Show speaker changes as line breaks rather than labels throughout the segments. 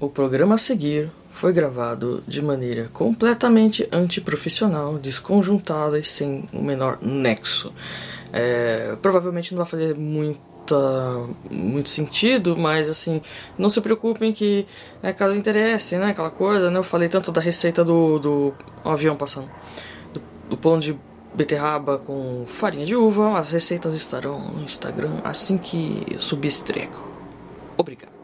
O programa a seguir foi gravado de maneira completamente antiprofissional, desconjuntada e sem o menor nexo. É, provavelmente não vai fazer muita, muito sentido, mas assim, não se preocupem que né, caso interesse, né, aquela coisa, né, eu falei tanto da receita do, do avião passando, do, do pão de beterraba com farinha de uva, as receitas estarão no Instagram assim que subir esse treco. Obrigado.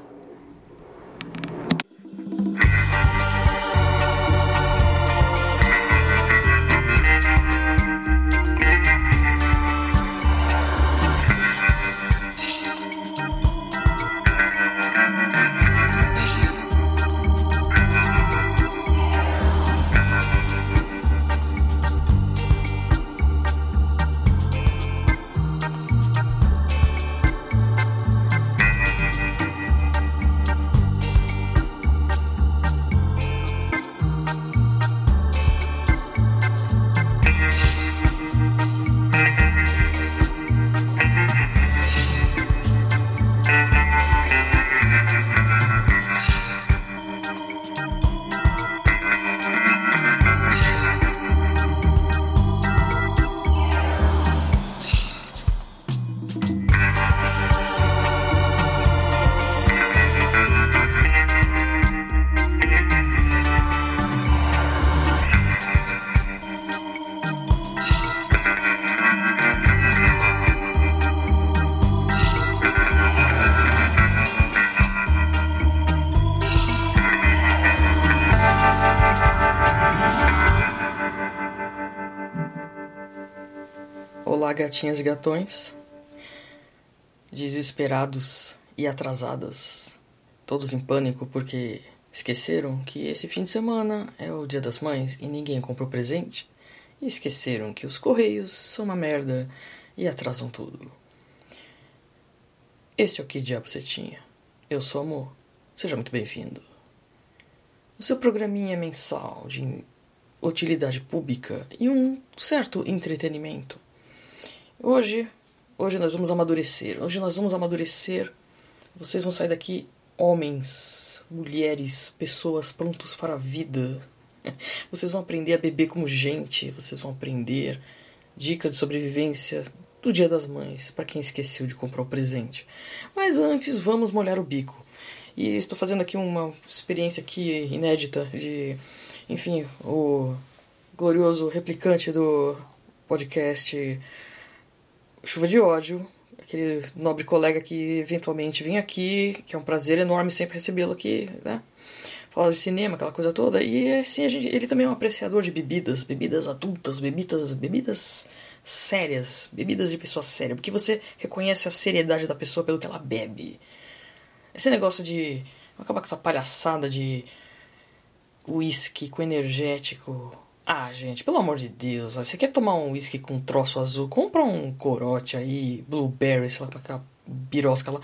Gatinhas e gatões, desesperados e atrasadas, todos em pânico porque esqueceram que esse fim de semana é o Dia das Mães e ninguém comprou presente, e esqueceram que os correios são uma merda e atrasam tudo. Este é o que diabo você tinha. Eu sou Amor. Seja muito bem-vindo. O seu programinha mensal de utilidade pública e um certo entretenimento Hoje, hoje nós vamos amadurecer. Hoje nós vamos amadurecer. Vocês vão sair daqui homens, mulheres, pessoas prontos para a vida. Vocês vão aprender a beber como gente, vocês vão aprender dicas de sobrevivência do Dia das Mães, para quem esqueceu de comprar o presente. Mas antes, vamos molhar o bico. E estou fazendo aqui uma experiência aqui inédita de, enfim, o glorioso replicante do podcast Chuva de Ódio, aquele nobre colega que eventualmente vem aqui, que é um prazer enorme sempre recebê-lo aqui, né? Falar de cinema, aquela coisa toda. E assim, a gente, ele também é um apreciador de bebidas, bebidas adultas, bebidas, bebidas sérias, bebidas de pessoa séria, porque você reconhece a seriedade da pessoa pelo que ela bebe. Esse negócio de. Acabar com essa palhaçada de uísque com energético ah, gente, pelo amor de Deus, você quer tomar um whisky com um troço azul? Compra um corote aí, blueberry, sei lá, com aquela birosca lá.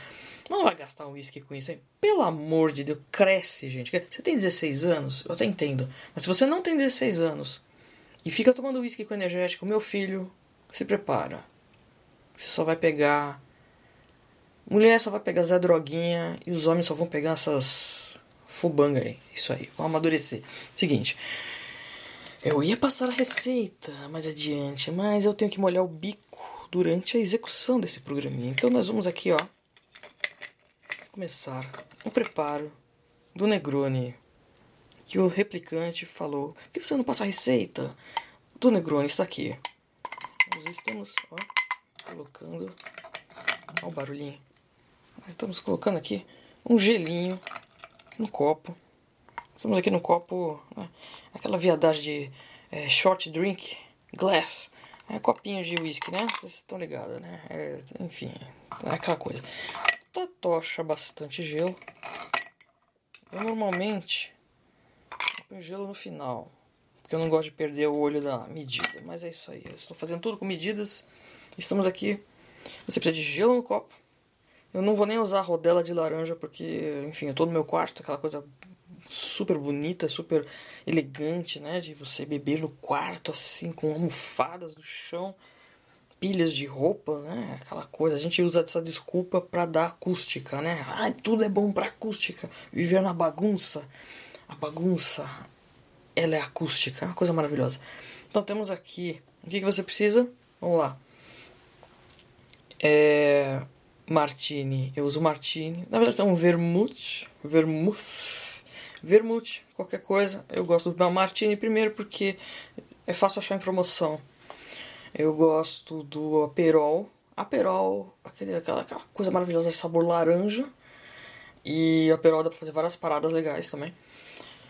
Não vai gastar um whisky com isso aí. Pelo amor de Deus, cresce, gente. Você tem 16 anos, eu até entendo. Mas se você não tem 16 anos e fica tomando whisky com energético, meu filho, se prepara. Você só vai pegar. Mulher só vai pegar Zé Droguinha e os homens só vão pegar essas fubanga aí. Isso aí, vão amadurecer. Seguinte. Eu ia passar a receita mais adiante, mas eu tenho que molhar o bico durante a execução desse programinha. Então nós vamos aqui, ó, começar o preparo do Negroni que o replicante falou. Por que você não passa a receita? Do Negroni está aqui. Nós estamos, ó, colocando. Olha o barulhinho. Nós estamos colocando aqui um gelinho no copo. Estamos aqui no copo. Né? Aquela viadagem de é, short drink glass. É copinho de whisky, né? Vocês estão ligados, né? É, enfim, é aquela coisa. Tocha bastante gelo. Eu normalmente ponho gelo no final. Porque eu não gosto de perder o olho da medida. Mas é isso aí. Eu estou fazendo tudo com medidas. Estamos aqui. Você precisa de gelo no copo. Eu não vou nem usar rodela de laranja porque, enfim, eu tô no meu quarto, aquela coisa super bonita, super elegante, né? De você beber no quarto, assim, com almofadas no chão. pilhas de roupa, né? Aquela coisa. A gente usa essa desculpa para dar acústica, né? Ah, tudo é bom para acústica. Viver na bagunça. A bagunça, ela é acústica. É uma coisa maravilhosa. Então temos aqui. O que, que você precisa? Vamos lá. É. Martini. Eu uso Martini. Na verdade é um vermouth. Vermouth. Vermouth. Qualquer coisa. Eu gosto do Martini primeiro porque é fácil achar em promoção. Eu gosto do Aperol. Aperol, aquele, aquela, aquela coisa maravilhosa de sabor laranja. E Aperol dá pra fazer várias paradas legais também.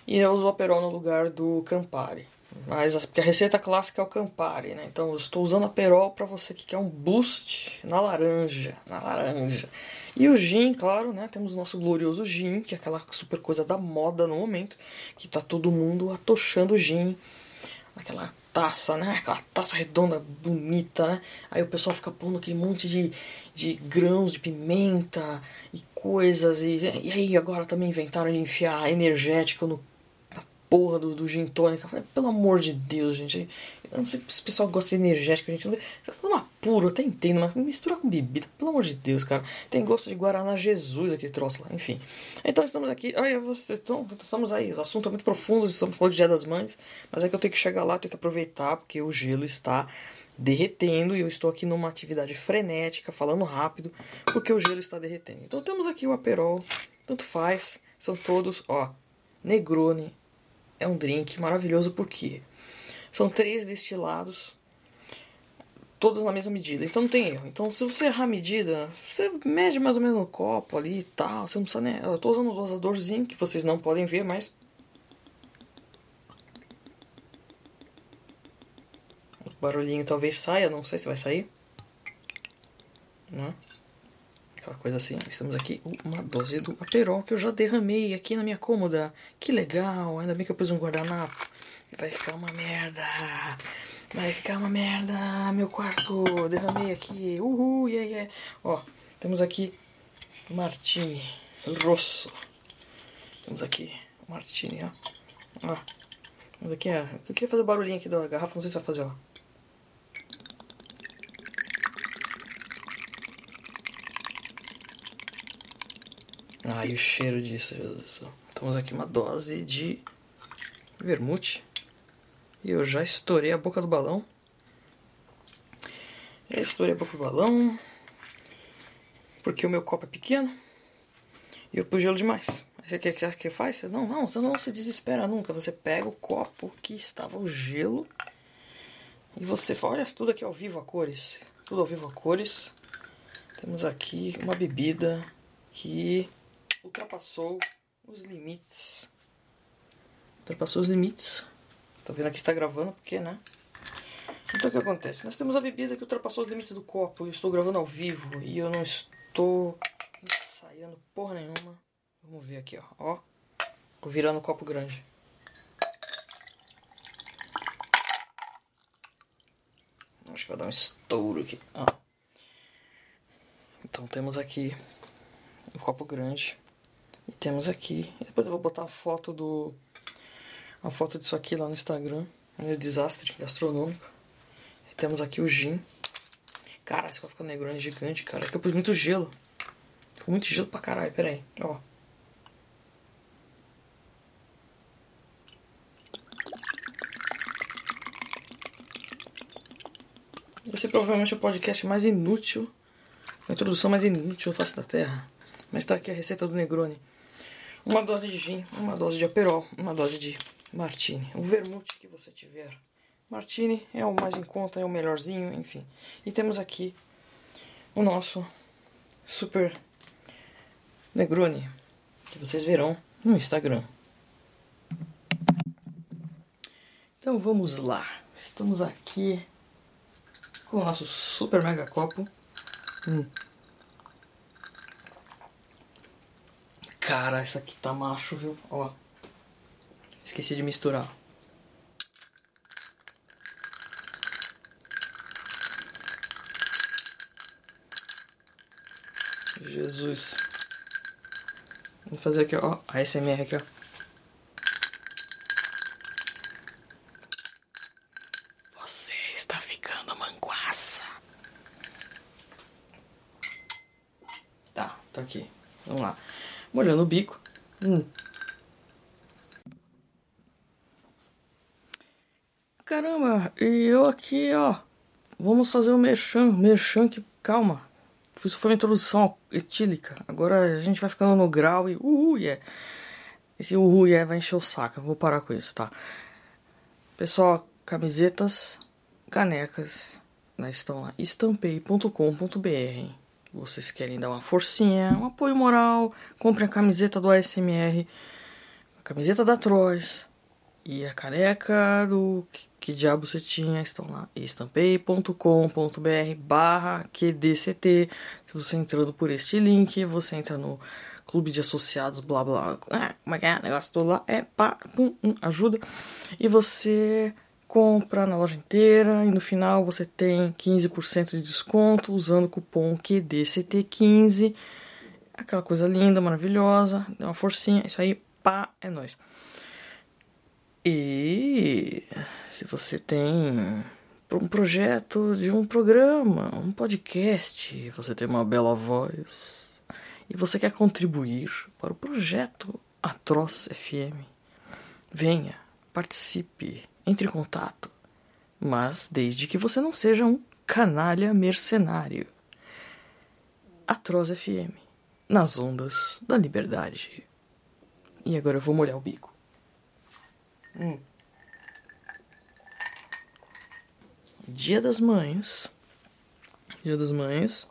E eu uso o Aperol no lugar do Campari. Mas porque a receita clássica é o Campari, né? Então eu estou usando Aperol para você que quer um boost na laranja, na laranja. E o gin, claro, né? Temos o nosso glorioso gin, que é aquela super coisa da moda no momento, que tá todo mundo atochando gin. Aquela taça, né? Aquela taça redonda, bonita, né? Aí o pessoal fica pondo aquele monte de, de grãos de pimenta e coisas. E, e aí agora também inventaram de enfiar energético no porra do, do gin tônica. falei, pelo amor de Deus, gente. Eu não sei se o pessoal gosta de energético, gente. Tá uma puro, eu até entendo, mas misturar com bebida, pelo amor de Deus, cara. Tem gosto de Guaraná Jesus aquele troço lá, enfim. Então estamos aqui. Olha, vocês estão, estamos aí. O assunto é muito profundo, estamos falando de Dia das Mães, mas é que eu tenho que chegar lá, tenho que aproveitar, porque o gelo está derretendo e eu estou aqui numa atividade frenética, falando rápido, porque o gelo está derretendo. Então temos aqui o Aperol, tanto faz, são todos, ó, Negroni, é um drink maravilhoso porque são três destilados, todos na mesma medida, então não tem erro. Então, se você errar a medida, você mede mais ou menos no copo ali e tal. Você não precisa nem. Eu estou usando um dosadorzinho que vocês não podem ver, mas. O barulhinho talvez saia, não sei se vai sair. Né? Aquela coisa assim. Estamos aqui, uma dose do Aperol que eu já derramei aqui na minha cômoda. Que legal, ainda bem que eu pus um guardanapo. Vai ficar uma merda. Vai ficar uma merda, meu quarto. Derramei aqui. Uhul, yeah, yeah. Ó, temos aqui Martini Rosso. Temos aqui Martini, ó. Ó. Temos aqui, ó. Eu queria fazer o barulhinho aqui da garrafa, não sei se vai fazer, ó. E o cheiro disso, céu. Temos aqui uma dose de vermute. E eu já estourei a boca do balão. Já estourei a boca do balão. Porque o meu copo é pequeno. E eu pus gelo demais. Aí o que você faz? Não, não, você não se desespera nunca. Você pega o copo que estava o gelo. E você fala, olha tudo aqui ao vivo a cores. Tudo ao vivo a cores. Temos aqui uma bebida que ultrapassou os limites. Ultrapassou os limites. Tá vendo aqui está gravando porque, né? Então o que acontece? Nós temos a bebida que ultrapassou os limites do copo. Eu estou gravando ao vivo e eu não estou ensaiando porra nenhuma. Vamos ver aqui, ó. ó. Vou virando o copo grande. Acho que vai dar um estouro aqui. Ah. Então temos aqui um copo grande. E temos aqui. Depois eu vou botar a foto do. Uma foto disso aqui lá no Instagram. É um desastre gastronômico. E temos aqui o gin. Cara, esse copo negrone gigante, cara. É que eu pus muito gelo. Ficou muito gelo pra caralho, pera aí. Ó. Esse é provavelmente o podcast mais inútil, a introdução mais inútil face da Terra. Mas tá aqui a receita do Negroni. Uma dose de gin, uma dose de aperol, uma dose de martini. O vermute que você tiver. Martini é o mais em conta, é o melhorzinho, enfim. E temos aqui o nosso super Negroni, que vocês verão no Instagram. Então vamos lá. Estamos aqui com o nosso super mega copo. Hum. Cara, essa aqui tá macho, viu? Ó. Esqueci de misturar. Jesus. Vou fazer aqui, ó. A SMR aqui, ó. Você está ficando manguaça. Molhando o bico. Hum. Caramba, e eu aqui, ó. Vamos fazer o um merchan, merchan que. Calma. Isso foi uma introdução etílica. Agora a gente vai ficando no grau e. Uhul, yeah. Esse uhul, yeah vai encher o saco. Eu vou parar com isso, tá? Pessoal, camisetas, canecas, né, estão lá. estampei.com.br. Vocês querem dar uma forcinha, um apoio moral, compre a camiseta do ASMR, a camiseta da Troyes e a caneca do que, que diabo você tinha estão lá. estampei.com.br barra QDCT. Se você entrando por este link, você entra no clube de associados, blá blá. Ah, como é que é? O negócio todo lá é pá, pum, ajuda. E você compra na loja inteira e no final você tem 15% de desconto usando o cupom QDCT15. Aquela coisa linda, maravilhosa, dá uma forcinha, isso aí, pá, é nóis. E se você tem um projeto de um programa, um podcast, você tem uma bela voz e você quer contribuir para o projeto Atroz FM, venha, participe entre em contato, mas desde que você não seja um canalha mercenário. Atroz FM, nas ondas da liberdade. E agora eu vou molhar o bico. Hum. Dia das Mães. Dia das Mães.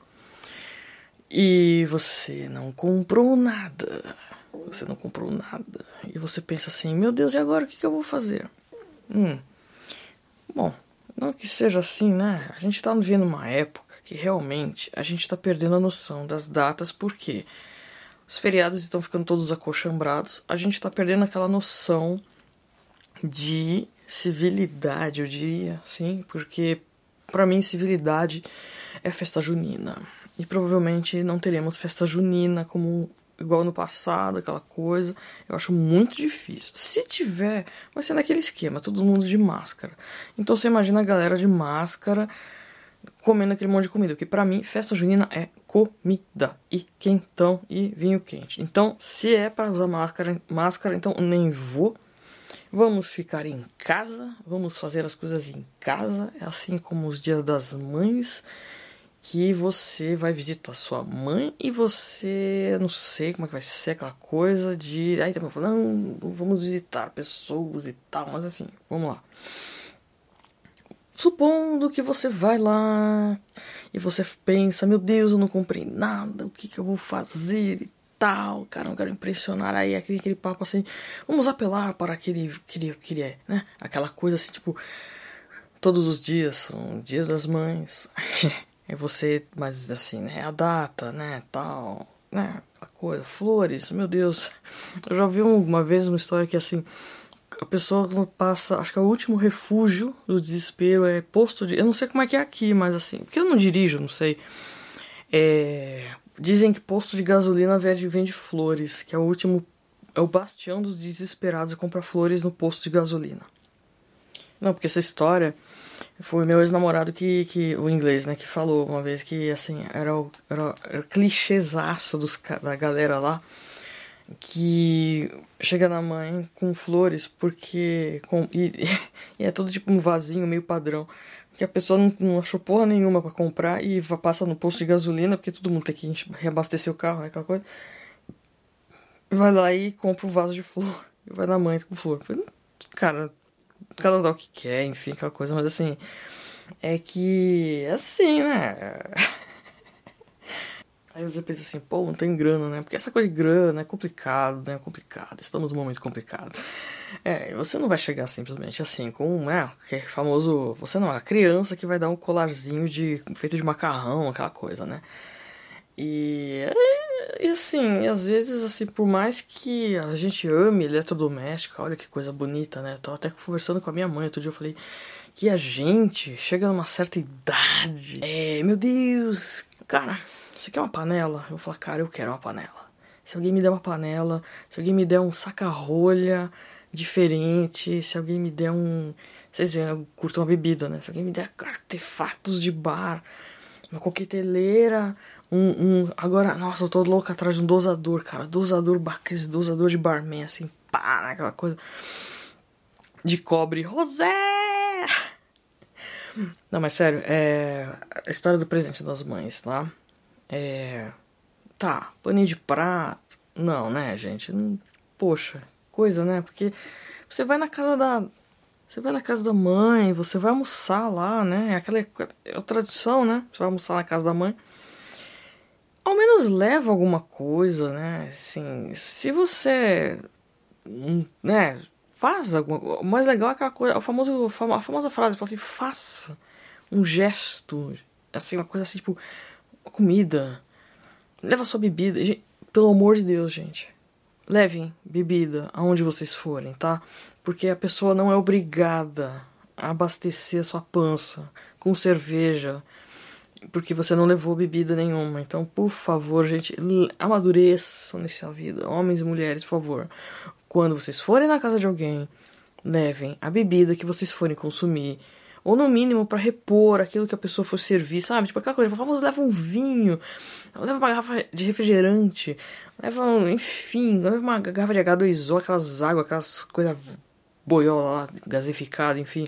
E você não comprou nada. Você não comprou nada. E você pensa assim: meu Deus, e agora o que, que eu vou fazer? Hum. Bom, não que seja assim, né? A gente está vivendo uma época que realmente a gente está perdendo a noção das datas porque os feriados estão ficando todos acochambrados. A gente está perdendo aquela noção de civilidade, eu diria, sim, porque para mim civilidade é festa junina. E provavelmente não teremos festa junina como igual no passado, aquela coisa. Eu acho muito difícil. Se tiver, vai ser naquele esquema, todo mundo de máscara. Então você imagina a galera de máscara comendo aquele monte de comida, porque para mim festa junina é comida e quentão e vinho quente. Então, se é para usar máscara, máscara, então nem vou. Vamos ficar em casa, vamos fazer as coisas em casa, assim como os dias das mães que você vai visitar sua mãe e você não sei como é que vai ser aquela coisa de aí também falando vamos visitar pessoas e tal mas assim vamos lá. Supondo que você vai lá e você pensa meu Deus eu não comprei nada o que, que eu vou fazer e tal cara não quero impressionar aí aquele, aquele papo assim vamos apelar para aquele aquele, aquele né aquela coisa assim tipo todos os dias são dias das mães É você, mas assim, né? A data, né? Tal, né? A coisa, flores, meu Deus. Eu já vi uma vez uma história que assim. A pessoa passa, acho que é o último refúgio do desespero é posto de. Eu não sei como é que é aqui, mas assim, porque eu não dirijo, não sei. É, dizem que posto de gasolina vende, vende flores, que é o último. É o bastião dos desesperados comprar flores no posto de gasolina. Não, porque essa história foi meu ex-namorado que, que. O inglês, né? Que falou uma vez que assim, era o, era, era o clichêzaço dos, da galera lá. Que chega na mãe com flores, porque. Com, e, e é tudo tipo um vasinho meio padrão. Que a pessoa não, não achou porra nenhuma para comprar e passa no posto de gasolina, porque todo mundo tem que reabastecer o carro, né, aquela coisa. Vai lá e compra um vaso de flor. E vai na mãe com flor. Cara, cada um dá o que quer, enfim, aquela coisa, mas assim, é que, assim, né? Aí você pensa assim, pô, não tem grana, né? Porque essa coisa de grana é complicado, né? É complicado, estamos num momento complicado. É, você não vai chegar simplesmente assim com, né, que é famoso, você não é a criança que vai dar um colarzinho de feito de macarrão, aquela coisa, né? E, e assim, às vezes, assim, por mais que a gente ame eletrodoméstica, olha que coisa bonita, né? Eu tava até conversando com a minha mãe outro dia, eu falei que a gente chega numa certa idade. É, meu Deus, cara, você quer uma panela? Eu falar, cara, eu quero uma panela. Se alguém me der uma panela, se alguém me der um saca-rolha diferente, se alguém me der um. Vocês veem, eu curto uma bebida, né? Se alguém me der artefatos de bar, uma coqueteleira, Um, um, agora, nossa, eu tô louco atrás de um dosador, cara. Dosador, aquele dosador de barman, assim, pá, aquela coisa de cobre. José! Não, mas sério, é. A história do presente das mães, tá? É. Tá, paninho de prato. Não, né, gente? Poxa, coisa, né? Porque você vai na casa da. Você vai na casa da mãe, você vai almoçar lá, né? É aquela é a tradição, né? Você vai almoçar na casa da mãe. Ao menos leva alguma coisa, né? Assim, se você. Né? Faz alguma O mais legal é aquela coisa. A famosa, a famosa frase, fala assim, faça um gesto. Assim, uma coisa assim, tipo. Comida. Leva sua bebida. Pelo amor de Deus, gente. Levem bebida aonde vocês forem, tá? Porque a pessoa não é obrigada a abastecer a sua pança com cerveja porque você não levou bebida nenhuma. Então, por favor, gente, amadureçam nessa vida, homens e mulheres, por favor. Quando vocês forem na casa de alguém, levem a bebida que vocês forem consumir ou no mínimo para repor aquilo que a pessoa for servir, sabe? Tipo aquela coisa, vamos leva um vinho, leva uma garrafa de refrigerante, leva, um, enfim, leva uma garrafa de H2O, aquelas águas, aquelas coisas boiola lá, gasificada, enfim.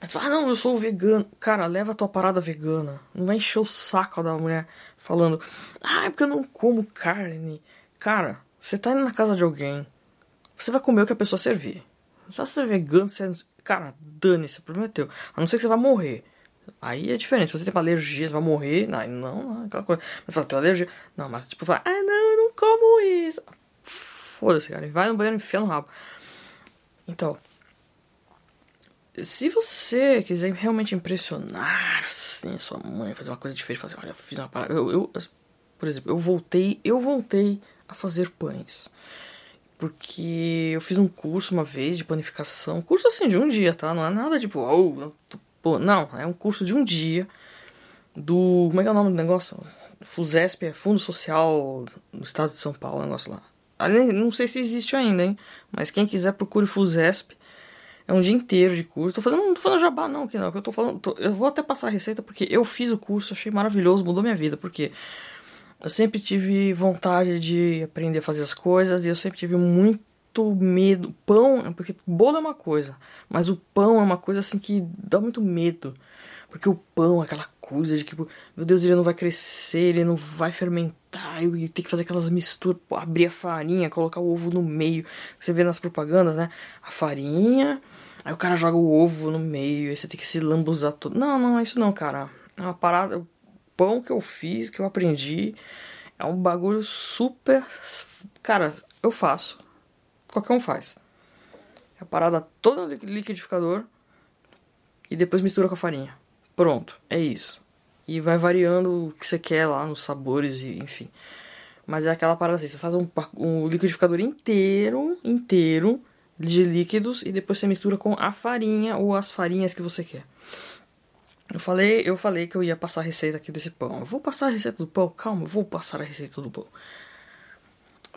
Você fala, ah, não, eu sou vegano. Cara, leva a tua parada vegana. Não vai encher o saco da mulher falando, ah, é porque eu não como carne. Cara, você tá indo na casa de alguém, você vai comer o que a pessoa servir. Se você é vegano, você Cara, dane-se, o problema é teu. A não ser que você vai morrer. Aí é diferente. Se você tem alergia, você vai morrer. Não, não, aquela coisa. Mas você tem alergia. Não, mas tipo, fala, ah, não, eu não como isso. Foda-se, cara. Vai no banheiro e enfia no rabo. Então, se você quiser realmente impressionar assim, sua mãe, fazer uma coisa diferente, fazer, olha, fiz uma parada. Eu, eu, por exemplo, eu voltei, eu voltei a fazer pães porque eu fiz um curso uma vez de panificação, curso assim de um dia, tá? Não é nada tipo, oh, não, é um curso de um dia do, como é que é o nome do negócio? FUSESP, é Fundo Social do Estado de São Paulo, negócio lá. Não sei se existe ainda, hein? Mas quem quiser procure FUSESP. É um dia inteiro de curso. Tô fazendo, não tô falando jabá não, que não. Eu tô falando, tô, eu vou até passar a receita porque eu fiz o curso, achei maravilhoso, mudou minha vida, porque eu sempre tive vontade de aprender a fazer as coisas e eu sempre tive muito medo. Pão, porque bolo é uma coisa, mas o pão é uma coisa assim que dá muito medo. Porque o pão, aquela coisa de que, meu Deus, ele não vai crescer, ele não vai fermentar, e tem que fazer aquelas misturas, abrir a farinha, colocar o ovo no meio. Você vê nas propagandas, né? A farinha, aí o cara joga o ovo no meio, aí você tem que se lambuzar todo. Não, não, é isso não, cara. É uma parada pão que eu fiz, que eu aprendi, é um bagulho super. Cara, eu faço. Qualquer um faz. É a parada toda no liquidificador e depois mistura com a farinha. Pronto, é isso. E vai variando o que você quer lá nos sabores e enfim. Mas é aquela parada assim, você faz um, um liquidificador inteiro, inteiro de líquidos e depois você mistura com a farinha ou as farinhas que você quer. Eu falei, eu falei que eu ia passar a receita aqui desse pão. Eu vou passar a receita do pão, calma, eu vou passar a receita do pão.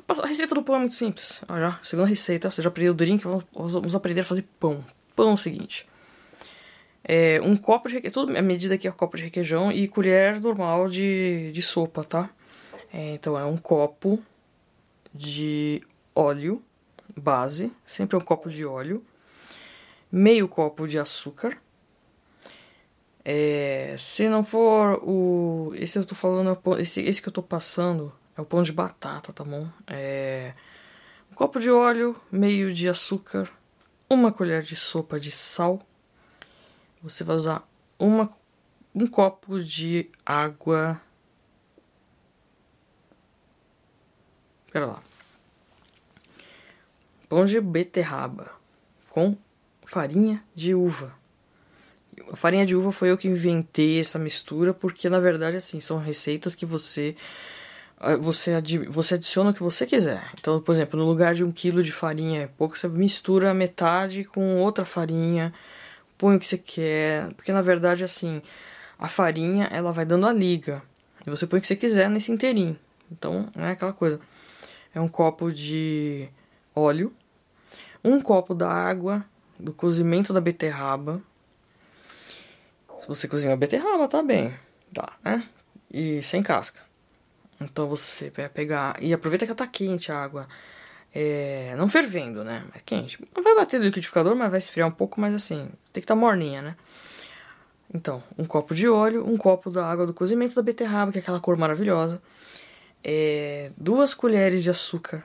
A receita do pão é muito simples. Olha, segunda receita, você já aprendeu o drink, vamos aprender a fazer pão. Pão é o seguinte. É um copo de requeijão, a medida aqui é copo de requeijão e colher normal de, de sopa, tá? É, então é um copo de óleo base, sempre é um copo de óleo, meio copo de açúcar, é, se não for o. Esse eu tô falando, é esse, esse que eu tô passando é o pão de batata, tá bom? É, um copo de óleo, meio de açúcar, uma colher de sopa de sal. Você vai usar uma, um copo de água. Pera lá. Pão de beterraba com farinha de uva a farinha de uva foi eu que inventei essa mistura, porque na verdade, assim, são receitas que você ah, você, você adiciona o que você quiser. Então, por exemplo, no lugar de um quilo de farinha pouco, você mistura metade com outra farinha, põe o que você quer, porque na verdade, assim, a farinha ela vai dando a liga e você põe o que você quiser nesse inteirinho. Então, é aquela coisa. É um copo de óleo, um copo da água do cozimento da beterraba, se você cozinhar beterraba, tá bem. Tá, né? e sem casca. Então você vai pegar e aproveita que ela tá quente a água. É, não fervendo, né? É quente. Não vai bater no liquidificador, mas vai esfriar um pouco, mas assim, tem que estar tá morninha, né? Então, um copo de óleo, um copo da água do cozimento da beterraba, que é aquela cor maravilhosa. É, duas colheres de açúcar.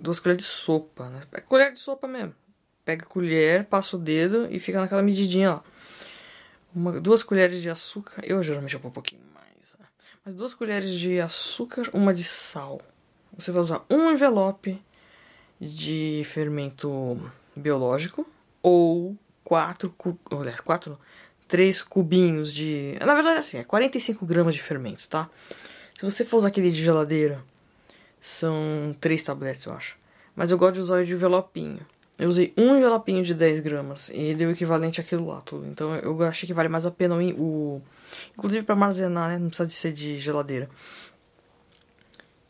Duas colheres de sopa, né? É colher de sopa mesmo. Pega a colher, passa o dedo e fica naquela medidinha lá. Uma, duas colheres de açúcar. Eu geralmente eu um pouquinho mais. Né? Mas duas colheres de açúcar, uma de sal. Você vai usar um envelope de fermento biológico ou quatro, olha, quatro, três cubinhos de, na verdade assim, é 45 gramas de fermento, tá? Se você for usar aquele de geladeira, são três tabletes, eu acho. Mas eu gosto de usar o envelopinho. Eu usei um envelopinho de 10 gramas e deu o equivalente àquilo lá tudo. Então eu achei que vale mais a pena o. Inclusive para armazenar, né? Não precisa de ser de geladeira.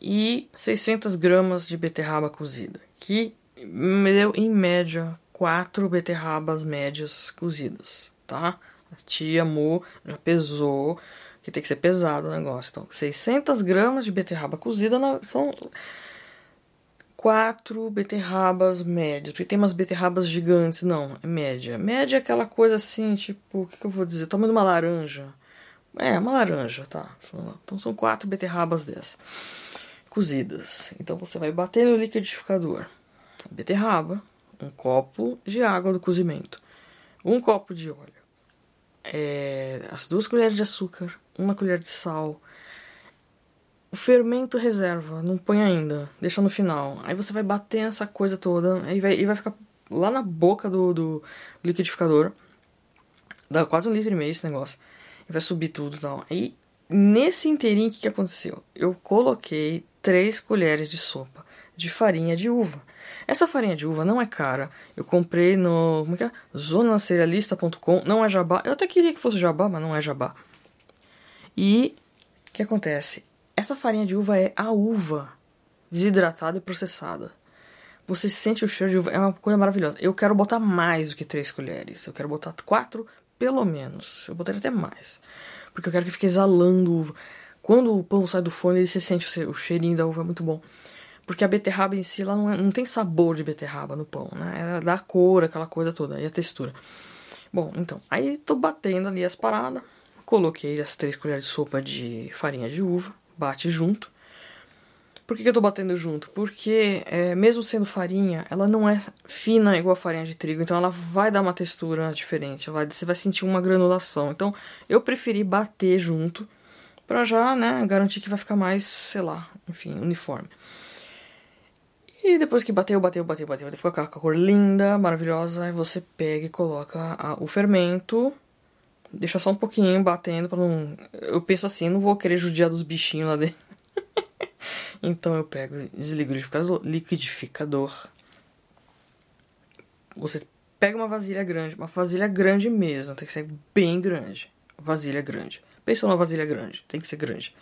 E 600 gramas de beterraba cozida, que me deu em média 4 beterrabas médias cozidas, tá? A tia Mo já pesou, que tem que ser pesado o negócio. Então, 600 gramas de beterraba cozida são quatro beterrabas médias. Porque tem umas beterrabas gigantes. Não, é média. Média é aquela coisa assim, tipo, o que, que eu vou dizer? Tamanho de uma laranja. É, uma laranja, tá. Então são quatro beterrabas dessas. Cozidas. Então você vai bater no liquidificador. Beterraba, um copo de água do cozimento, um copo de óleo, é, as duas colheres de açúcar, uma colher de sal, o fermento reserva, não põe ainda, deixa no final. Aí você vai bater essa coisa toda e vai, e vai ficar lá na boca do, do liquidificador. Dá quase um litro e meio esse negócio. E vai subir tudo e tal. E nesse inteirinho, o que, que aconteceu? Eu coloquei três colheres de sopa de farinha de uva. Essa farinha de uva não é cara. Eu comprei no. Como é que é? Zonacerealista.com. Não é jabá. Eu até queria que fosse jabá, mas não é jabá. E o que acontece? Essa farinha de uva é a uva desidratada e processada. Você sente o cheiro de uva, é uma coisa maravilhosa. Eu quero botar mais do que três colheres. Eu quero botar quatro, pelo menos. Eu botaria até mais. Porque eu quero que fique exalando uva. Quando o pão sai do forno, você sente o cheirinho da uva, é muito bom. Porque a beterraba em si, ela não, é, não tem sabor de beterraba no pão, né? Ela dá a cor, aquela coisa toda, e a textura. Bom, então, aí tô batendo ali as paradas. Coloquei as três colheres de sopa de farinha de uva bate junto. Por que, que eu tô batendo junto? Porque, é, mesmo sendo farinha, ela não é fina igual a farinha de trigo, então ela vai dar uma textura diferente, vai, você vai sentir uma granulação. Então, eu preferi bater junto, para já, né, garantir que vai ficar mais, sei lá, enfim, uniforme. E depois que bateu, bateu, bateu, bateu, ficou com a cor linda, maravilhosa, aí você pega e coloca a, o fermento Deixa só um pouquinho batendo para não. Eu penso assim, não vou querer judiar dos bichinhos lá dentro. então eu pego, desligo o liquidificador. Você pega uma vasilha grande, uma vasilha grande mesmo, tem que ser bem grande. Vasilha grande. Pensa numa vasilha grande, tem que ser grande.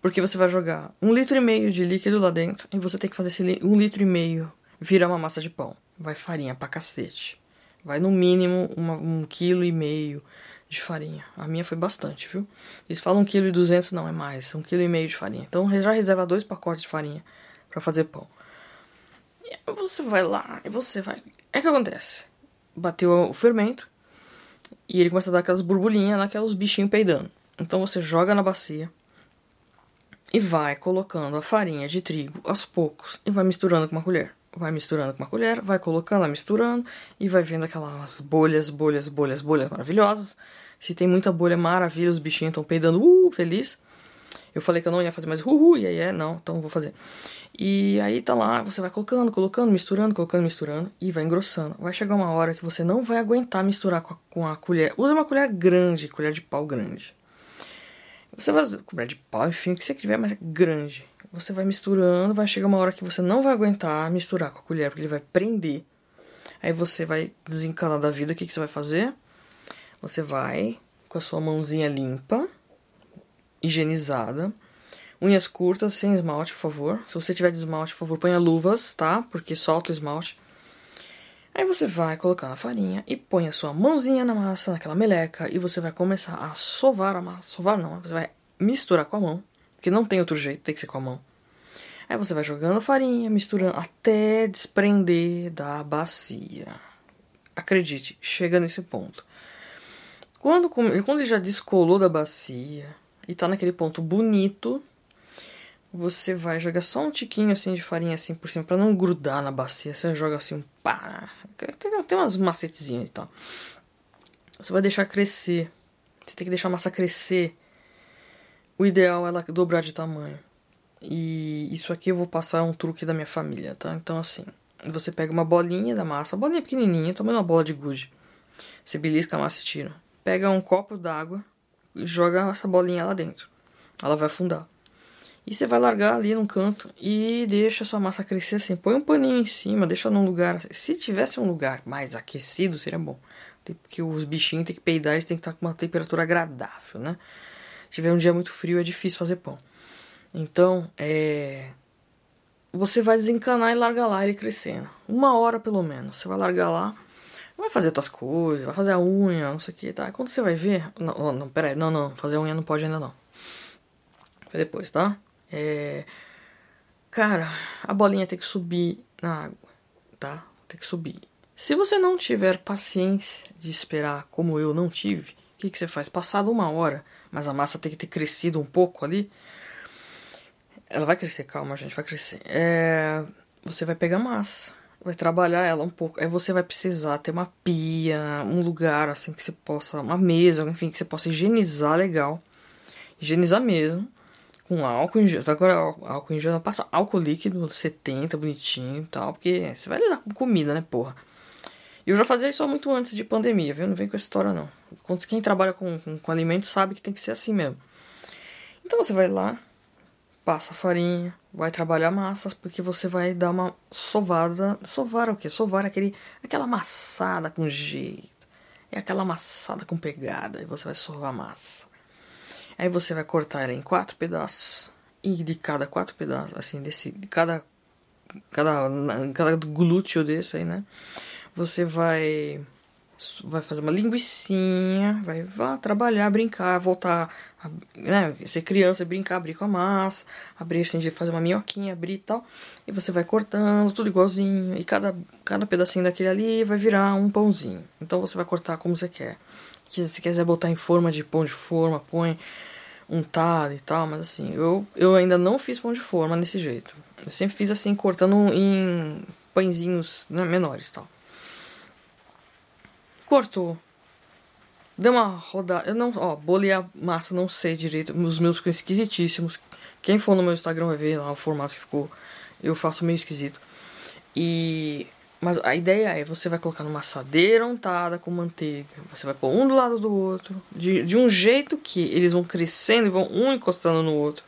Porque você vai jogar um litro e meio de líquido lá dentro e você tem que fazer esse um litro e meio virar uma massa de pão. Vai farinha pra cacete. Vai no mínimo uma, um quilo e meio de farinha. A minha foi bastante, viu? Eles falam 1,2 kg, não, é mais, 1,5 kg de farinha. Então já reserva dois pacotes de farinha para fazer pão. E você vai lá e você vai. É que acontece. Bateu o fermento e ele começa a dar aquelas borbulhinhas, aqueles bichinhos peidando. Então você joga na bacia e vai colocando a farinha de trigo aos poucos e vai misturando com uma colher. Vai misturando com uma colher, vai colocando, misturando e vai vendo aquelas bolhas, bolhas, bolhas, bolhas maravilhosas. Se tem muita bolha, maravilha, os bichinhos estão peidando, uh, feliz. Eu falei que eu não ia fazer mais uhul, e aí é, não, então vou fazer. E aí tá lá, você vai colocando, colocando, misturando, colocando, misturando, e vai engrossando. Vai chegar uma hora que você não vai aguentar misturar com a, com a colher. Usa uma colher grande, colher de pau grande. Você vai usar de pau, enfim, o que você tiver, mas é grande. Você vai misturando, vai chegar uma hora que você não vai aguentar misturar com a colher, porque ele vai prender. Aí você vai desencanar da vida, o que, que você vai fazer? Você vai com a sua mãozinha limpa, higienizada, unhas curtas, sem esmalte, por favor. Se você tiver de esmalte, por favor, ponha luvas, tá? Porque solta o esmalte. Aí você vai colocar na farinha e põe a sua mãozinha na massa, naquela meleca, e você vai começar a sovar a massa. Sovar não, você vai misturar com a mão, porque não tem outro jeito, tem que ser com a mão. Aí você vai jogando a farinha, misturando até desprender da bacia. Acredite, chega nesse ponto. Quando, quando ele já descolou da bacia e tá naquele ponto bonito, você vai jogar só um tiquinho assim de farinha assim por cima para não grudar na bacia. Você joga assim um pá. Tem, umas macetezinhas e tal. Você vai deixar crescer. Você tem que deixar a massa crescer. O ideal é ela dobrar de tamanho. E isso aqui eu vou passar um truque da minha família, tá? Então assim, você pega uma bolinha da massa, uma bolinha pequenininha, tamanho uma bola de gude. Você belisca a massa e tira. Pega um copo d'água e joga essa bolinha lá dentro. Ela vai afundar. E você vai largar ali no canto e deixa sua massa crescer assim. Põe um paninho em cima, deixa num lugar. Se tivesse um lugar mais aquecido, seria bom. Porque os bichinhos têm que peidar, eles têm que estar com uma temperatura agradável, né? Se tiver um dia muito frio, é difícil fazer pão. Então, é. Você vai desencanar e largar lá ele crescendo. Uma hora pelo menos. Você vai largar lá, vai fazer outras coisas, vai fazer a unha, não sei o que, tá? Quando você vai ver. Não, não, peraí, não, não. Fazer a unha não pode ainda não. Vai depois, tá? É. Cara, a bolinha tem que subir na água, tá? Tem que subir. Se você não tiver paciência de esperar, como eu não tive, o que, que você faz? Passado uma hora, mas a massa tem que ter crescido um pouco ali, ela vai crescer, calma, gente, vai crescer. É, você vai pegar massa, vai trabalhar ela um pouco. Aí você vai precisar ter uma pia, um lugar assim que você possa, uma mesa, enfim, que você possa higienizar legal. Higienizar mesmo. Com álcool em gel. Agora, álcool em gel, passa álcool líquido 70, bonitinho e tal. Porque você vai lidar com comida, né, porra. E eu já fazia isso muito antes de pandemia, viu? Não vem com essa história, não. Quem trabalha com, com, com alimentos sabe que tem que ser assim mesmo. Então você vai lá, passa farinha, vai trabalhar massa, porque você vai dar uma sovada. Sovar o quê? Sovar aquele, aquela amassada com jeito. É aquela amassada com pegada. E você vai sovar a massa. Aí você vai cortar ela em quatro pedaços. E de cada quatro pedaços, assim, desse. De cada. Cada, cada glúteo desse aí, né? Você vai vai fazer uma linguiçinha, vai, vai trabalhar, brincar, voltar, a, né, ser criança, brincar, abrir com a massa, abrir assim, de fazer uma minhoquinha, abrir e tal, e você vai cortando, tudo igualzinho, e cada, cada pedacinho daquele ali vai virar um pãozinho. Então você vai cortar como você quer. Se você quiser botar em forma de pão de forma, põe untado e tal, mas assim, eu, eu ainda não fiz pão de forma desse jeito. Eu sempre fiz assim, cortando em pãezinhos né, menores tal cortou. Deu uma rodada. Eu não. Ó, bolo e a massa não sei direito. Os meus ficam esquisitíssimos. Quem for no meu Instagram vai ver lá o formato que ficou. Eu faço meio esquisito. E. Mas a ideia é você vai colocar numa assadeira untada com manteiga. Você vai pôr um do lado do outro. De, de um jeito que eles vão crescendo e vão um encostando no outro.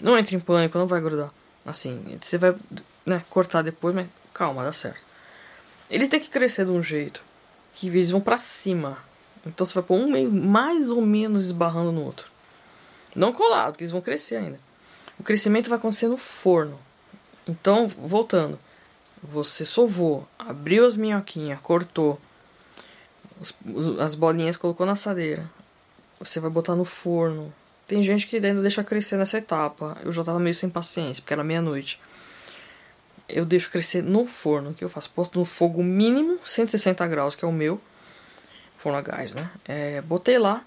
Não entre em pânico, não vai grudar. Assim, você vai né, cortar depois, mas calma, dá certo. Eles têm que crescer de um jeito que eles vão para cima. Então você vai pôr um meio mais ou menos esbarrando no outro. Não colado, porque eles vão crescer ainda. O crescimento vai acontecer no forno. Então, voltando. Você sovou, abriu as minhoquinhas, cortou. Os, os, as bolinhas colocou na assadeira. Você vai botar no forno. Tem gente que ainda deixa crescer nessa etapa. Eu já tava meio sem paciência, porque era meia-noite eu deixo crescer no forno. O que eu faço? Posto no fogo mínimo, 160 graus, que é o meu. Forno a gás, né? É, botei lá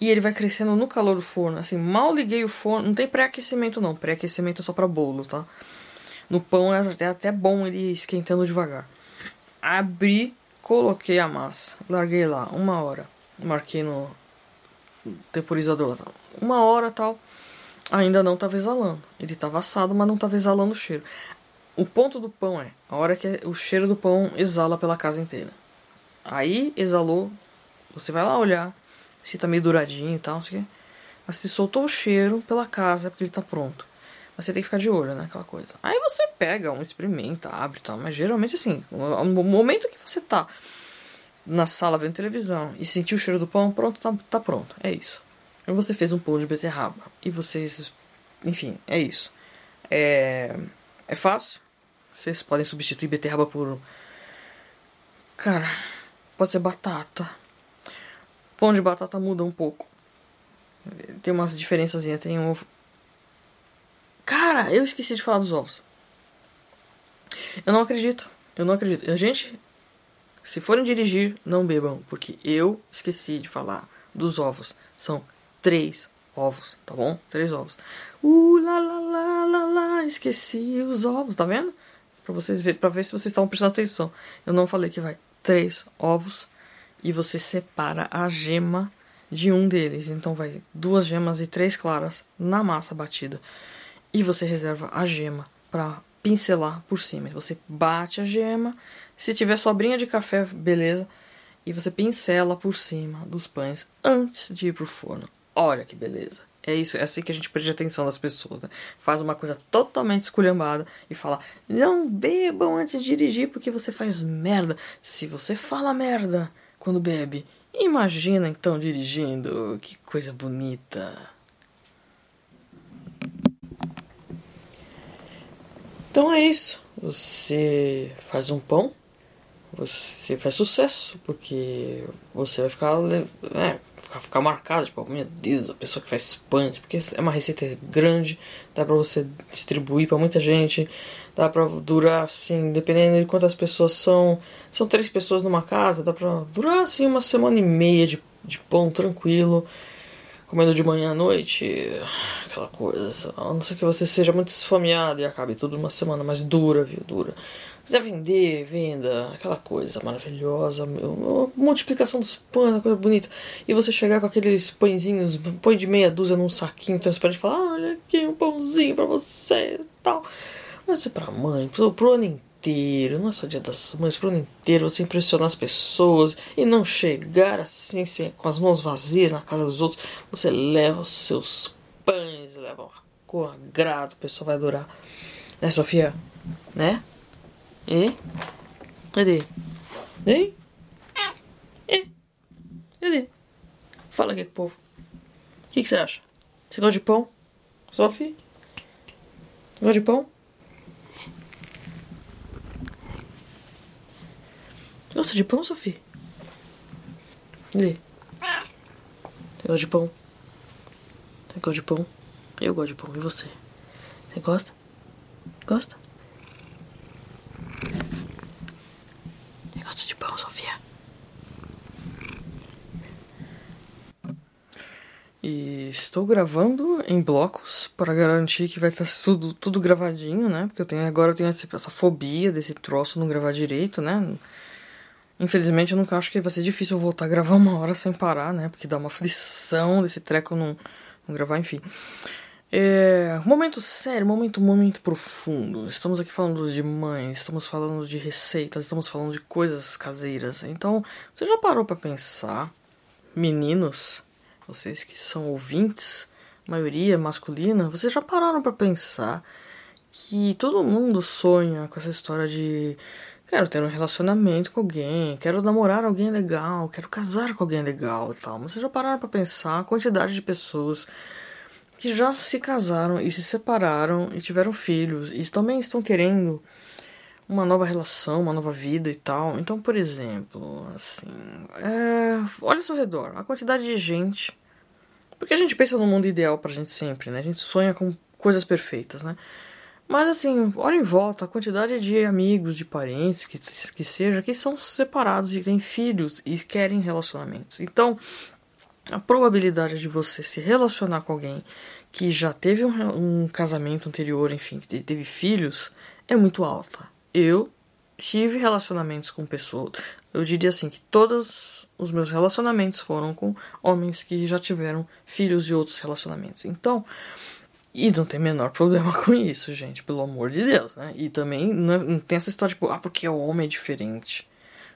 e ele vai crescendo no calor do forno. Assim, mal liguei o forno. Não tem pré-aquecimento, não. Pré-aquecimento é só para bolo, tá? No pão é até bom ele esquentando devagar. Abri, coloquei a massa. Larguei lá, uma hora. Marquei no temporizador. Uma hora tal. Ainda não estava exalando. Ele estava assado, mas não estava exalando o cheiro. O ponto do pão é a hora que o cheiro do pão exala pela casa inteira. Aí exalou, você vai lá olhar se tá meio douradinho e tal, não sei o. Mas se soltou o cheiro pela casa é porque ele tá pronto. Mas você tem que ficar de olho, né? Aquela coisa. Aí você pega um, experimenta, abre e tal. Mas geralmente assim, no momento que você tá na sala vendo televisão e sentiu o cheiro do pão, pronto, tá, tá pronto. É isso. Aí você fez um pão de beterraba. E vocês. Enfim, é isso. É. É fácil. Vocês podem substituir beterraba por Cara, pode ser batata. Pão de batata muda um pouco. Tem umas diferençazinhas, tem ovo. Cara, eu esqueci de falar dos ovos. Eu não acredito. Eu não acredito. Gente, se forem dirigir, não bebam, porque eu esqueci de falar dos ovos. São três ovos, tá bom? Três ovos. Uh, lá, lá, lá, esqueci os ovos, tá vendo? Pra vocês ver, pra ver se vocês estão prestando atenção. Eu não falei que vai três ovos e você separa a gema de um deles. Então vai duas gemas e três claras na massa batida. E você reserva a gema para pincelar por cima. Você bate a gema, se tiver sobrinha de café, beleza, e você pincela por cima dos pães antes de ir pro forno. Olha que beleza. É isso, é assim que a gente prende atenção das pessoas, né? Faz uma coisa totalmente esculhambada e fala: "Não bebam antes de dirigir porque você faz merda". Se você fala merda quando bebe, imagina então dirigindo. Que coisa bonita. Então é isso. Você faz um pão, você faz sucesso, porque você vai ficar, é, ficar, ficar marcado, tipo, meu Deus, a pessoa que faz pães, porque é uma receita grande, dá pra você distribuir para muita gente, dá pra durar assim, dependendo de quantas pessoas são, são três pessoas numa casa, dá pra durar assim uma semana e meia de, de pão tranquilo comendo de manhã à noite, aquela coisa. A não ser que você seja muito esfomeado e acabe tudo numa semana mais dura, viu? Dura. Você vender, venda, aquela coisa maravilhosa, meu, multiplicação dos pães, uma coisa bonita. E você chegar com aqueles pãezinhos, põe de meia dúzia num saquinho transparente e falar: olha aqui um pãozinho pra você e tal. Mas é pra mãe, pro, pro ano inteiro não é só dia das mães, pro ano inteiro, você impressionar as pessoas e não chegar assim, assim, com as mãos vazias na casa dos outros. Você leva os seus pães, leva uma cor agrado, o pessoal vai adorar. Né, Sofia? Né? E? Cadê? Hein? E? Cadê? Fala aqui com o povo. O que, que você acha? Você gosta de pão? Sofia? Gosta de pão? Gosta de pão, Sofia? Lê. Você gosta de pão? Você gosta de pão? Eu gosto de pão. E você? Você gosta? Gosta? Você gosta de pão, Sofia? E estou gravando em blocos para garantir que vai estar tudo, tudo gravadinho, né? Porque eu tenho agora eu tenho essa, essa fobia desse troço não gravar direito, né? Infelizmente, eu nunca acho que vai ser difícil voltar a gravar uma hora sem parar, né? Porque dá uma aflição desse treco não, não gravar, enfim. É, momento sério, momento momento profundo. Estamos aqui falando de mães, estamos falando de receitas, estamos falando de coisas caseiras. Então, você já parou para pensar, meninos, vocês que são ouvintes, maioria masculina, vocês já pararam para pensar que todo mundo sonha com essa história de Quero ter um relacionamento com alguém, quero namorar alguém legal, quero casar com alguém legal e tal. Mas vocês já pararam pra pensar a quantidade de pessoas que já se casaram e se separaram e tiveram filhos e também estão querendo uma nova relação, uma nova vida e tal. Então, por exemplo, assim, é... olha ao seu redor, a quantidade de gente. Porque a gente pensa no mundo ideal pra gente sempre, né? A gente sonha com coisas perfeitas, né? Mas assim, olha em volta a quantidade de amigos, de parentes, que, que seja, que são separados e têm filhos e querem relacionamentos. Então, a probabilidade de você se relacionar com alguém que já teve um, um casamento anterior, enfim, que teve filhos, é muito alta. Eu tive relacionamentos com pessoas. Eu diria assim que todos os meus relacionamentos foram com homens que já tiveram filhos de outros relacionamentos. Então, e não tem menor problema com isso, gente, pelo amor de Deus, né? E também não, não tem essa história tipo, ah, porque o homem é diferente.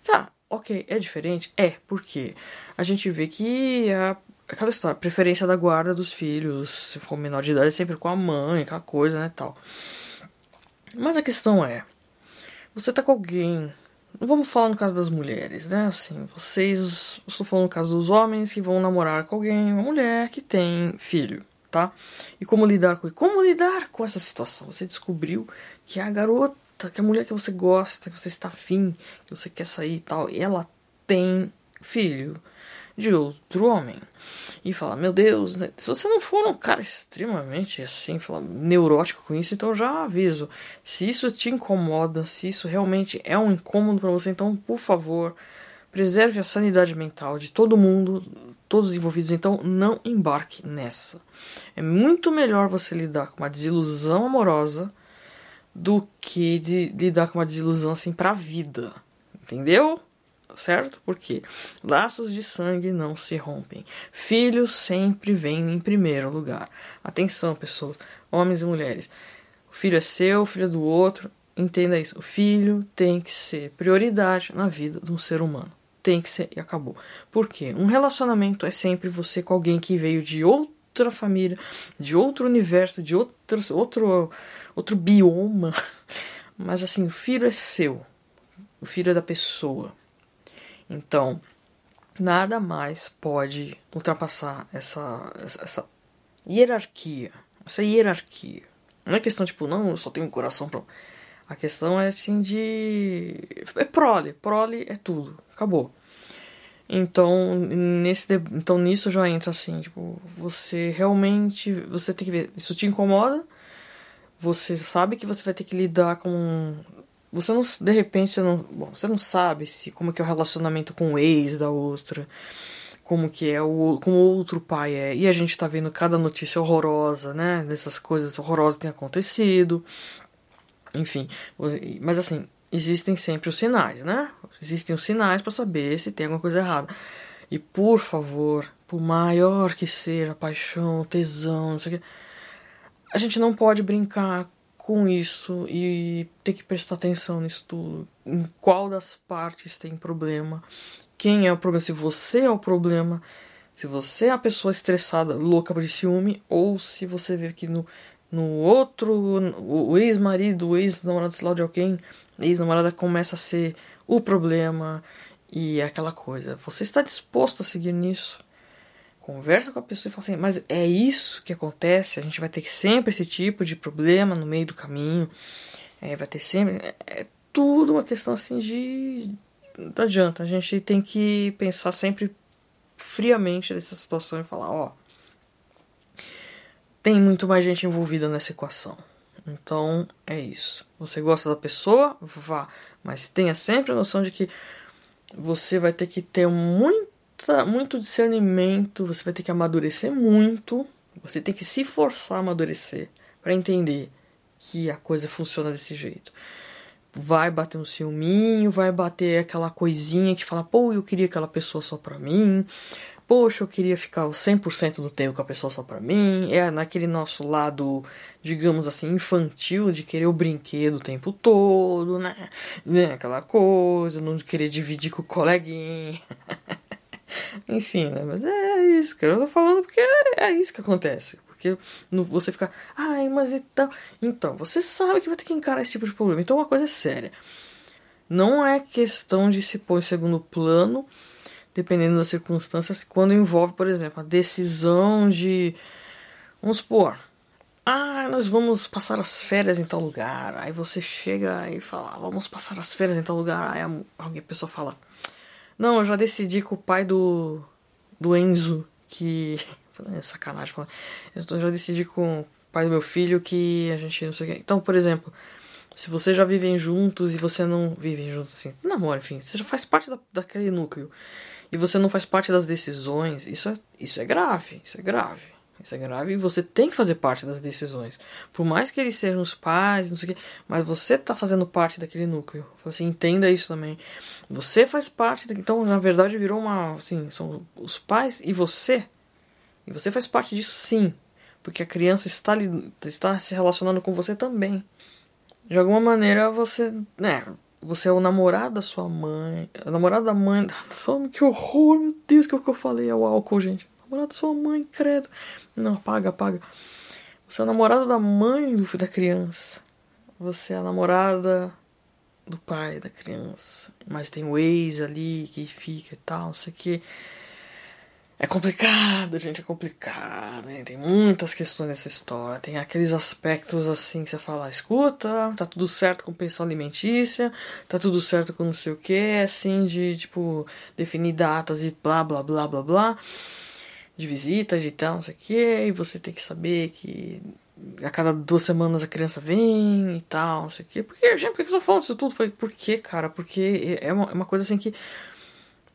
Tá, ok, é diferente? É, porque a gente vê que a, aquela história, a preferência da guarda dos filhos, se for menor de idade, é sempre com a mãe, aquela coisa, né, tal. Mas a questão é, você tá com alguém, vamos falar no caso das mulheres, né, assim, vocês, estou falando no caso dos homens que vão namorar com alguém, uma mulher que tem filho tá? E como lidar com como lidar com essa situação? Você descobriu que a garota que a mulher que você gosta, que você está afim, que você quer sair e tal, e ela tem filho de outro homem. E fala, meu Deus, né? se você não for um cara extremamente assim, fala, neurótico com isso, então já aviso. Se isso te incomoda, se isso realmente é um incômodo para você, então por favor, preserve a sanidade mental de todo mundo, todos os envolvidos, então não embarque nessa. É muito melhor você lidar com uma desilusão amorosa do que de lidar com uma desilusão assim pra vida. Entendeu? Certo? Porque laços de sangue não se rompem. Filhos sempre vêm em primeiro lugar. Atenção, pessoas, homens e mulheres. O filho é seu, o filho é do outro. Entenda isso. O filho tem que ser prioridade na vida de um ser humano. Tem que ser e acabou. Por quê? Um relacionamento é sempre você com alguém que veio de outra família, de outro universo, de outro, outro, outro bioma. Mas assim, o filho é seu. O filho é da pessoa. Então, nada mais pode ultrapassar essa, essa hierarquia. Essa hierarquia. Não é questão tipo, não, eu só tenho um coração pra. A questão é assim de. É prole. Prole é tudo. Acabou. Então, nesse, então nisso já entra assim, tipo, você realmente, você tem que ver, isso te incomoda, você sabe que você vai ter que lidar com você não de repente você não, bom, você não sabe se como que é o relacionamento com o ex da outra, como que é o como outro pai é. E a gente tá vendo cada notícia horrorosa, né, dessas coisas horrorosas que têm acontecido. Enfim, mas assim, existem sempre os sinais, né? Existem os sinais para saber se tem alguma coisa errada. E por favor, por maior que seja a paixão, tesão, não sei o que, a gente não pode brincar com isso e ter que prestar atenção nisso tudo. Em qual das partes tem problema, quem é o problema, se você é o problema, se você é a pessoa estressada, louca por ciúme, ou se você vê que no, no outro, o ex-marido, o ex-namorado, sei lá de alguém, ex-namorada começa a ser o problema e aquela coisa. Você está disposto a seguir nisso? Conversa com a pessoa e fala assim, mas é isso que acontece? A gente vai ter sempre esse tipo de problema no meio do caminho. É, vai ter sempre. É, é tudo uma questão assim de. Não adianta. A gente tem que pensar sempre friamente nessa situação e falar, ó. Tem muito mais gente envolvida nessa equação. Então é isso. Você gosta da pessoa? Vá. Mas tenha sempre a noção de que você vai ter que ter muita, muito discernimento, você vai ter que amadurecer muito, você tem que se forçar a amadurecer para entender que a coisa funciona desse jeito. Vai bater um ciúminho, vai bater aquela coisinha que fala, pô, eu queria aquela pessoa só pra mim, poxa, eu queria ficar 100% do tempo com a pessoa só pra mim. É naquele nosso lado, digamos assim, infantil de querer o brinquedo o tempo todo, né? né? Aquela coisa, não querer dividir com o coleguinha. Enfim, né? Mas é isso, cara. Eu tô falando porque é isso que acontece. Porque você fica, ai, mas então. Então, você sabe que vai ter que encarar esse tipo de problema. Então, uma coisa é séria. Não é questão de se pôr em segundo plano dependendo das circunstâncias, quando envolve, por exemplo, a decisão de. Vamos supor. Ah, nós vamos passar as férias em tal lugar. Aí você chega e fala, vamos passar as férias em tal lugar. Aí alguém, a pessoa fala, não, eu já decidi com o pai do, do Enzo que. É sacanagem falar. Eu já decidi com o pai do meu filho que a gente não sei o que. Então, por exemplo, se vocês já vivem juntos e você não vivem juntos assim, namora, enfim, você já faz parte da, daquele núcleo e você não faz parte das decisões, isso é, isso é grave, isso é grave. Isso é grave e você tem que fazer parte das decisões. Por mais que eles sejam os pais, não sei o quê, mas você está fazendo parte daquele núcleo. Você entenda isso também. Você faz parte, da, então na verdade virou uma, assim, são os pais e você. E você faz parte disso sim, porque a criança está está se relacionando com você também. De alguma maneira você, né, você é o namorado da sua mãe. O namorado da mãe. Só que horror, meu Deus, que é o que eu falei? É o álcool, gente. Namorado da sua mãe, credo. Não, apaga, apaga. Você é o namorado da mãe do da criança. Você é a namorada do pai da criança. Mas tem o ex ali que fica e tal, não sei o que. É complicado, gente, é complicado. Né? Tem muitas questões nessa história. Tem aqueles aspectos assim que você fala, escuta, tá tudo certo com pensão alimentícia, tá tudo certo com não sei o que, assim, de tipo, definir datas e blá blá blá blá blá. De visitas e tal, não sei o que, e você tem que saber que a cada duas semanas a criança vem e tal, não sei o que. Porque, gente, por que você tá falando isso tudo? Por quê, cara? Porque é uma, é uma coisa assim que.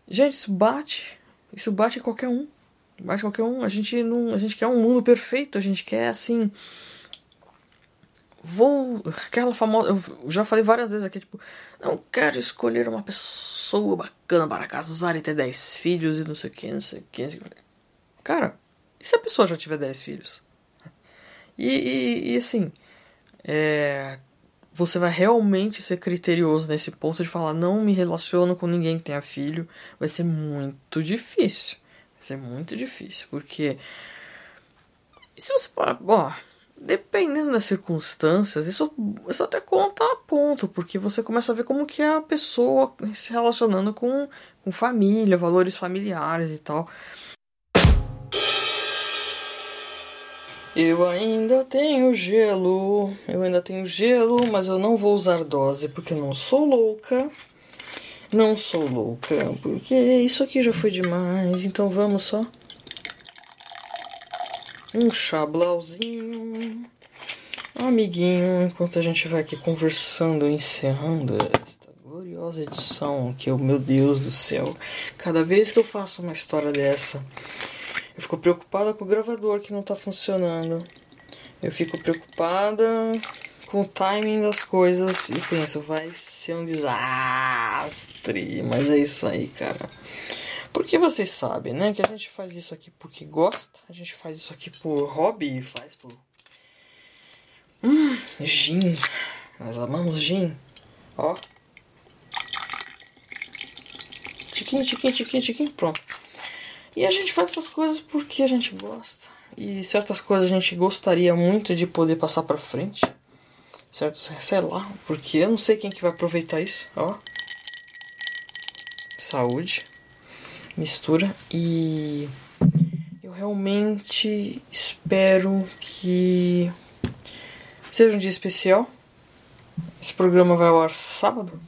Gente, isso bate isso bate qualquer um. Bate qualquer um. A gente não. A gente quer um mundo perfeito. A gente quer assim. Vou. Aquela famosa. Eu já falei várias vezes aqui, tipo. Não quero escolher uma pessoa bacana para casar e ter 10 filhos e não sei o que, não sei o que. Cara, e se a pessoa já tiver 10 filhos? E, e, e assim. É, você vai realmente ser criterioso nesse ponto de falar não me relaciono com ninguém que tenha filho, vai ser muito difícil. Vai ser muito difícil, porque se você parar, bom, dependendo das circunstâncias, isso, isso até conta a ponto, porque você começa a ver como que é a pessoa se relacionando com, com família, valores familiares e tal. Eu ainda tenho gelo, eu ainda tenho gelo, mas eu não vou usar dose porque não sou louca. Não sou louca, porque isso aqui já foi demais. Então vamos só. Um chablauzinho. Amiguinho, enquanto a gente vai aqui conversando, encerrando esta gloriosa edição, que eu, meu Deus do céu, cada vez que eu faço uma história dessa, eu fico preocupada com o gravador que não tá funcionando. Eu fico preocupada com o timing das coisas e penso, vai ser um desastre. Mas é isso aí, cara. Porque vocês sabem, né? Que a gente faz isso aqui porque gosta, a gente faz isso aqui por hobby, faz por. Hum, gin. Nós amamos gin. Ó. Tiquinho, tiquinho, tiquinho, tiquinho, pronto. E a gente faz essas coisas porque a gente gosta. E certas coisas a gente gostaria muito de poder passar para frente. Certo? Sei lá, porque eu não sei quem que vai aproveitar isso, ó. Saúde. Mistura e eu realmente espero que seja um dia especial. Esse programa vai ao ar sábado.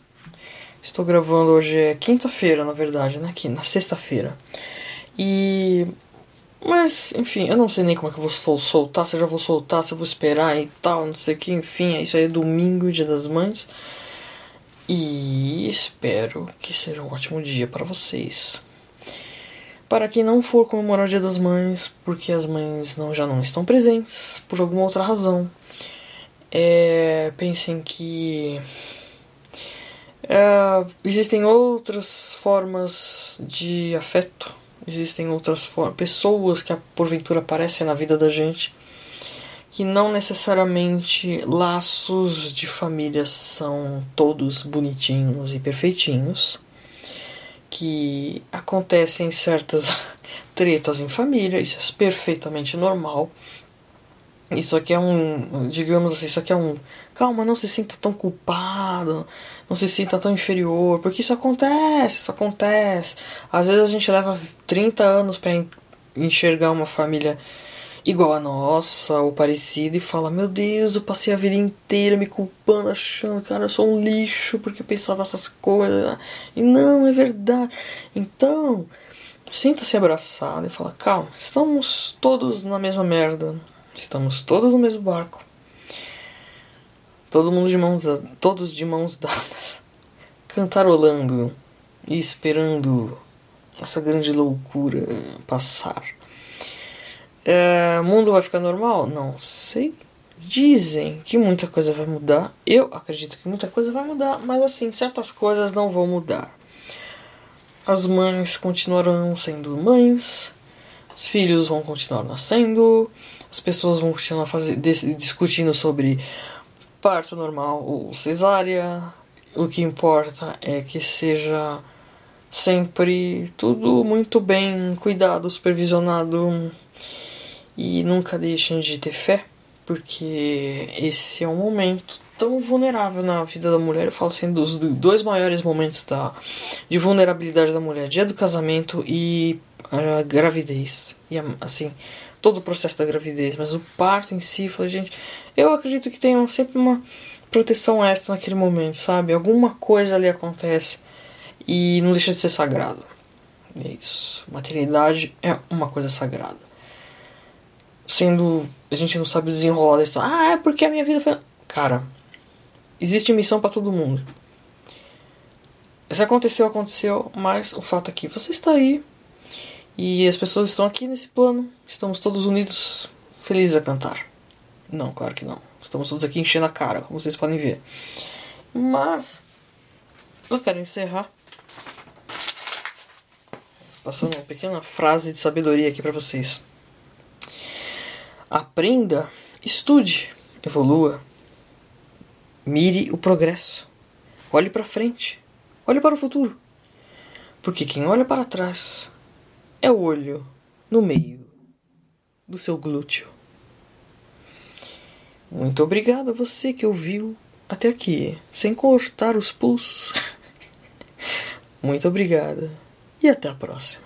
Estou gravando hoje é quinta-feira, na verdade, né? Aqui na sexta-feira. E. Mas, enfim, eu não sei nem como é que eu vou soltar, se eu já vou soltar, se eu vou esperar e tal, não sei o que, enfim, isso aí é domingo, dia das mães. E espero que seja um ótimo dia para vocês. Para quem não for comemorar o Dia das Mães, porque as mães não, já não estão presentes, por alguma outra razão, é, pensem que é, existem outras formas de afeto existem outras pessoas que porventura aparecem na vida da gente que não necessariamente laços de família são todos bonitinhos e perfeitinhos, que acontecem certas tretas em família, isso é perfeitamente normal. Isso aqui é um, digamos assim, isso aqui é um, calma, não se sinta tão culpado, não se sinta tão inferior, porque isso acontece, isso acontece. Às vezes a gente leva 30 anos para enxergar uma família igual a nossa ou parecida e fala: Meu Deus, eu passei a vida inteira me culpando, achando, cara, eu sou um lixo porque eu pensava essas coisas. E não, é verdade. Então, sinta-se abraçado e fala: Calma, estamos todos na mesma merda, estamos todos no mesmo barco. Todo mundo de mãos, todos de mãos dadas, cantarolando e esperando essa grande loucura passar. É, mundo vai ficar normal? Não sei. Dizem que muita coisa vai mudar. Eu acredito que muita coisa vai mudar, mas assim, certas coisas não vão mudar. As mães continuarão sendo mães, os filhos vão continuar nascendo, as pessoas vão continuar fazer, discutindo sobre parto normal ou cesárea. O que importa é que seja sempre tudo muito bem cuidado, supervisionado e nunca deixem de ter fé, porque esse é um momento tão vulnerável na vida da mulher. Eu falo assim dos dois maiores momentos da, de vulnerabilidade da mulher, dia do casamento e a gravidez. E assim, todo o processo da gravidez. Mas o parto em si, falei, gente, eu acredito que tem sempre uma proteção extra naquele momento, sabe? Alguma coisa ali acontece e não deixa de ser sagrado. É isso. Maternidade é uma coisa sagrada. Sendo. A gente não sabe desenrolar da história. Ah, é porque a minha vida foi. Cara, existe missão para todo mundo. Se aconteceu, aconteceu, mas o fato é que você está aí e as pessoas estão aqui nesse plano. Estamos todos unidos, felizes a cantar. Não, claro que não. Estamos todos aqui enchendo a cara, como vocês podem ver. Mas eu quero encerrar passando uma pequena frase de sabedoria aqui para vocês. Aprenda, estude, evolua. Mire o progresso. Olhe para frente. Olhe para o futuro. Porque quem olha para trás é o olho no meio do seu glúteo. Muito obrigado a você que ouviu até aqui, sem cortar os pulsos. Muito obrigada e até a próxima.